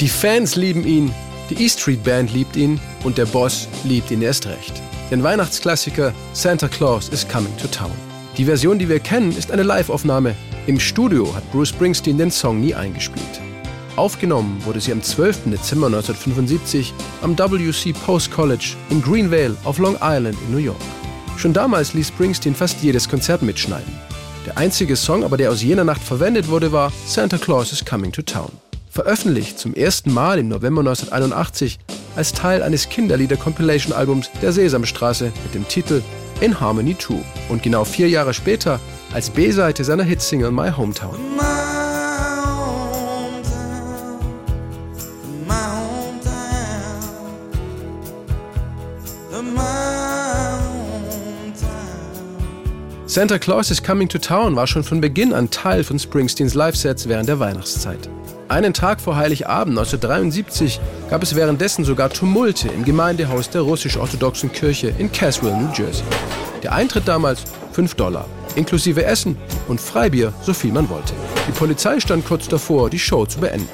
Die Fans lieben ihn, die E Street Band liebt ihn und der Boss liebt ihn erst recht. Den Weihnachtsklassiker Santa Claus is Coming to Town. Die Version, die wir kennen, ist eine Live-Aufnahme. Im Studio hat Bruce Springsteen den Song nie eingespielt. Aufgenommen wurde sie am 12. Dezember 1975 am WC Post College in Greenvale auf Long Island in New York. Schon damals ließ Springsteen fast jedes Konzert mitschneiden. Der einzige Song aber, der aus jener Nacht verwendet wurde, war Santa Claus is Coming to Town. Veröffentlicht zum ersten Mal im November 1981 als Teil eines Kinderlieder-Compilation-Albums der Sesamstraße mit dem Titel In Harmony 2 und genau vier Jahre später als B-Seite seiner Hitsingle My Hometown. Santa Claus is Coming to Town war schon von Beginn an Teil von Springsteens Live-Sets während der Weihnachtszeit. Einen Tag vor Heiligabend 1973 gab es währenddessen sogar Tumulte im Gemeindehaus der russisch-orthodoxen Kirche in Caswell, New Jersey. Der Eintritt damals 5 Dollar, inklusive Essen und Freibier, so viel man wollte. Die Polizei stand kurz davor, die Show zu beenden.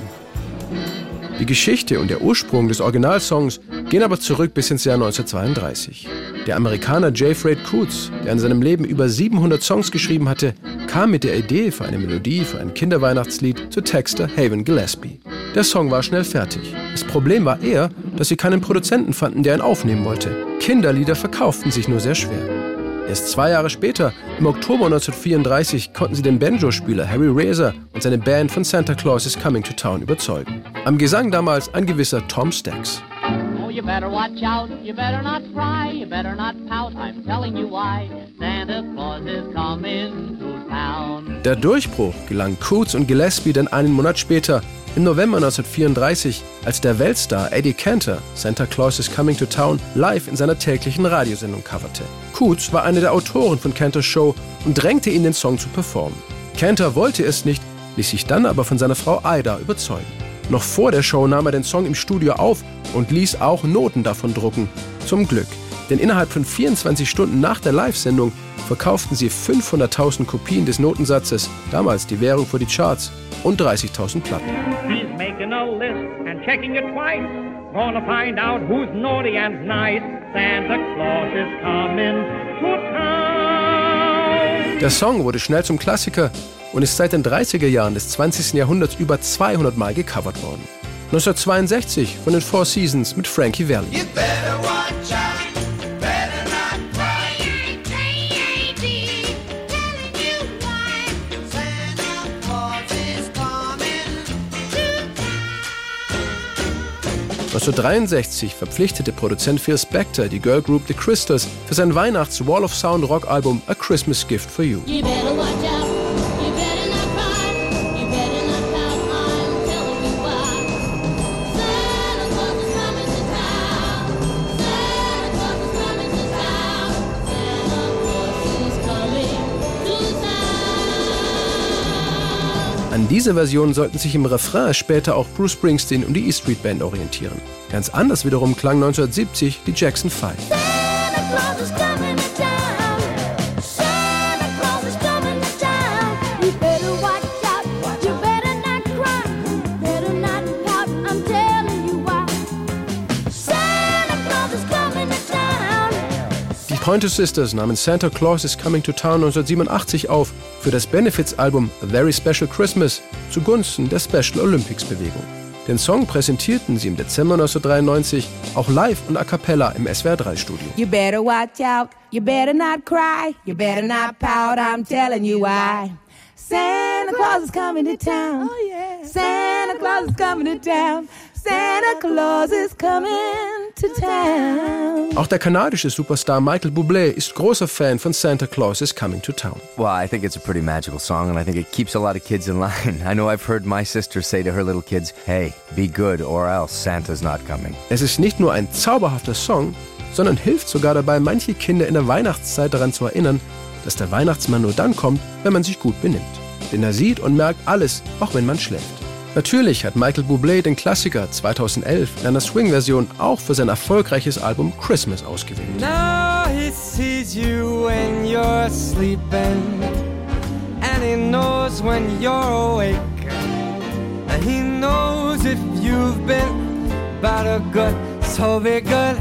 Die Geschichte und der Ursprung des Originalsongs gehen aber zurück bis ins Jahr 1932. Der Amerikaner J. Fred Coots, der in seinem Leben über 700 Songs geschrieben hatte, kam mit der Idee für eine Melodie für ein Kinderweihnachtslied zu Texter Haven Gillespie. Der Song war schnell fertig. Das Problem war eher, dass sie keinen Produzenten fanden, der ihn aufnehmen wollte. Kinderlieder verkauften sich nur sehr schwer. Erst zwei Jahre später, im Oktober 1934, konnten sie den Banjo-Spieler Harry Razor und seine Band von Santa Claus is Coming to Town überzeugen. Am Gesang damals ein gewisser Tom Stacks. You better watch out, you better not cry, you better not pout, I'm telling you why, Santa Claus is coming to town. Der Durchbruch gelang Coots und Gillespie dann einen Monat später im November 1934, als der Weltstar Eddie Cantor Santa Claus is Coming to Town live in seiner täglichen Radiosendung coverte. Coots war einer der Autoren von Cantors Show und drängte ihn, den Song zu performen. Cantor wollte es nicht, ließ sich dann aber von seiner Frau Ida überzeugen. Noch vor der Show nahm er den Song im Studio auf und ließ auch Noten davon drucken. Zum Glück, denn innerhalb von 24 Stunden nach der Live-Sendung verkauften sie 500.000 Kopien des Notensatzes, damals die Währung für die Charts, und 30.000 Platten. Der Song wurde schnell zum Klassiker und ist seit den 30er Jahren des 20. Jahrhunderts über 200 Mal gecovert worden. 1962 von den Four Seasons mit Frankie Valli. Also 1963 verpflichtete Produzent Phil Spector die Girl Group The Crystals für sein Weihnachts-Wall of Sound Rock Album A Christmas Gift for You. An dieser Version sollten sich im Refrain später auch Bruce Springsteen und die E Street Band orientieren. Ganz anders wiederum klang 1970 die Jackson 5. Pointer Sisters nahmen Santa Claus is Coming to Town 1987 auf für das Benefits-Album A Very Special Christmas zugunsten der Special Olympics Bewegung. Den Song präsentierten sie im Dezember 1993 auch live und a cappella im SWR3 Studio. You better watch out, you better not cry, you better not pout, I'm telling you why. Santa Claus is coming to town. Oh yeah. Santa Claus is coming to town. Santa Claus is coming auch der kanadische Superstar Michael Bublé ist großer Fan von Santa Claus is Coming to Town. Well, I think it's a pretty magical song and I think it keeps a lot of kids in line. I know I've heard my sister say to her little kids, "Hey, be good or else Santa's not coming." Es ist nicht nur ein zauberhafter Song, sondern hilft sogar dabei, manche Kinder in der Weihnachtszeit daran zu erinnern, dass der Weihnachtsmann nur dann kommt, wenn man sich gut benimmt. Denn er sieht und merkt alles, auch wenn man schläft. Natürlich hat Michael Bublé den Klassiker 2011 in einer Swing-Version auch für sein erfolgreiches Album Christmas ausgewählt. Now he sees you when you're sleeping and he knows when you're awake. He knows if you've been better good, so be good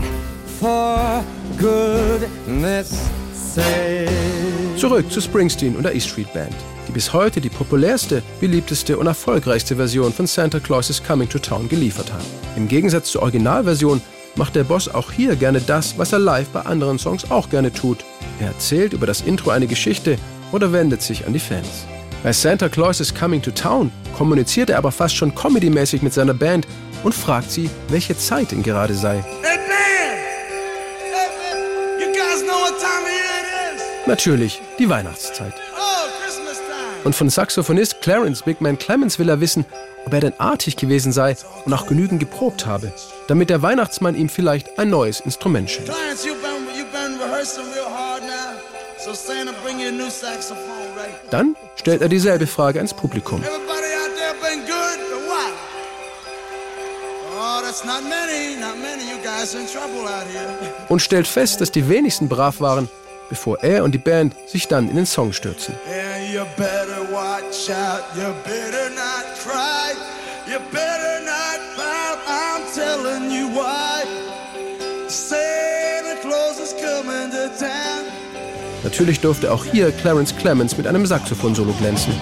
for goodness sake. Zurück zu Springsteen und der E Street Band, die bis heute die populärste, beliebteste und erfolgreichste Version von Santa Claus is Coming to Town geliefert hat. Im Gegensatz zur Originalversion macht der Boss auch hier gerne das, was er live bei anderen Songs auch gerne tut. Er erzählt über das Intro eine Geschichte oder wendet sich an die Fans. Bei Santa Claus is Coming to Town kommuniziert er aber fast schon comedymäßig mit seiner Band und fragt sie, welche Zeit denn gerade sei. Natürlich die Weihnachtszeit. Und von Saxophonist Clarence Big Man Clemens will er wissen, ob er denn artig gewesen sei und auch genügend geprobt habe, damit der Weihnachtsmann ihm vielleicht ein neues Instrument schenkt. Dann stellt er dieselbe Frage ans Publikum. Oh, und stellt fest, dass die wenigsten brav waren, bevor er und die Band sich dann in den Song stürzen. Natürlich durfte auch hier Clarence Clemens mit einem Saxophon-Solo glänzen.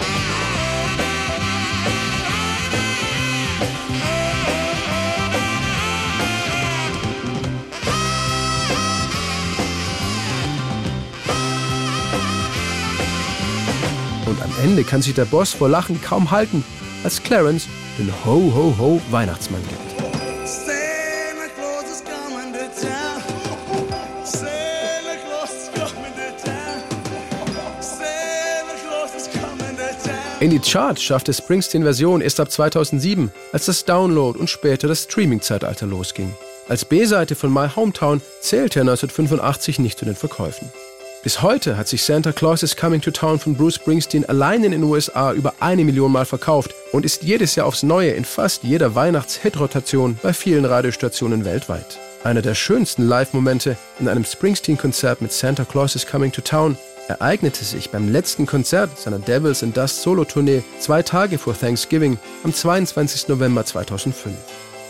Und am Ende kann sich der Boss vor Lachen kaum halten, als Clarence den Weihnachtsmann gibt. Claus is coming to town. In die Charts schaffte Springsteen-Version erst ab 2007, als das Download und später das Streaming-Zeitalter losging. Als B-Seite von My Hometown zählte er 1985 nicht zu den Verkäufen. Bis heute hat sich Santa Claus is Coming to Town von Bruce Springsteen allein in den USA über eine Million Mal verkauft und ist jedes Jahr aufs Neue in fast jeder Weihnachts-Hit-Rotation bei vielen Radiostationen weltweit. Einer der schönsten Live-Momente in einem Springsteen-Konzert mit Santa Claus is Coming to Town ereignete sich beim letzten Konzert seiner Devils in Dust Solo-Tournee zwei Tage vor Thanksgiving am 22. November 2005.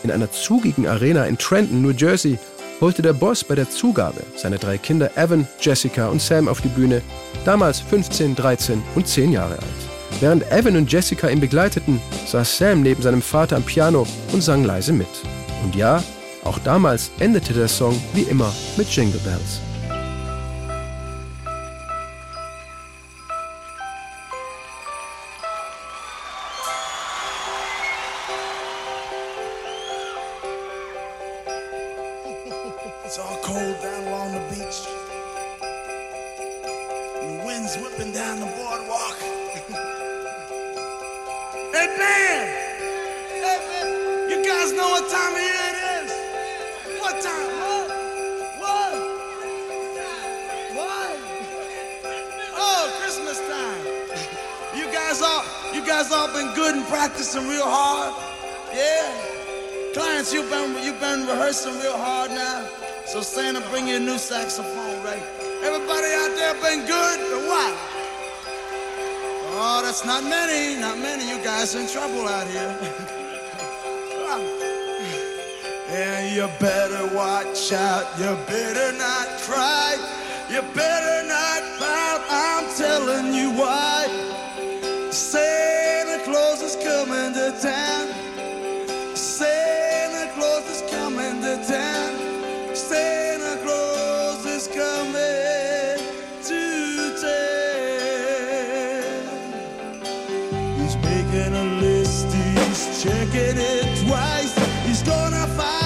In einer zugigen Arena in Trenton, New Jersey, holte der Boss bei der Zugabe seine drei Kinder Evan, Jessica und Sam auf die Bühne, damals 15, 13 und 10 Jahre alt. Während Evan und Jessica ihn begleiteten, saß Sam neben seinem Vater am Piano und sang leise mit. Und ja, auch damals endete der Song wie immer mit Jingle Bells. It's all cold down along the beach. And the wind's whipping down the boardwalk. hey, man! Hey, man! You guys know what time of year it is? What time? What? What? What? Oh, Christmas time. You guys all, you guys all been good and practicing real hard? Yeah? Clients, you've been you've been rehearsing real hard now. So Santa bring you a new saxophone, right? Everybody out there been good or what? Oh, that's not many, not many. You guys in trouble out here. and you better watch out. You better not cry. You better not pout. I'm telling you why. Santa Claus is coming to town. He's making a list, he's checking it twice. He's gonna find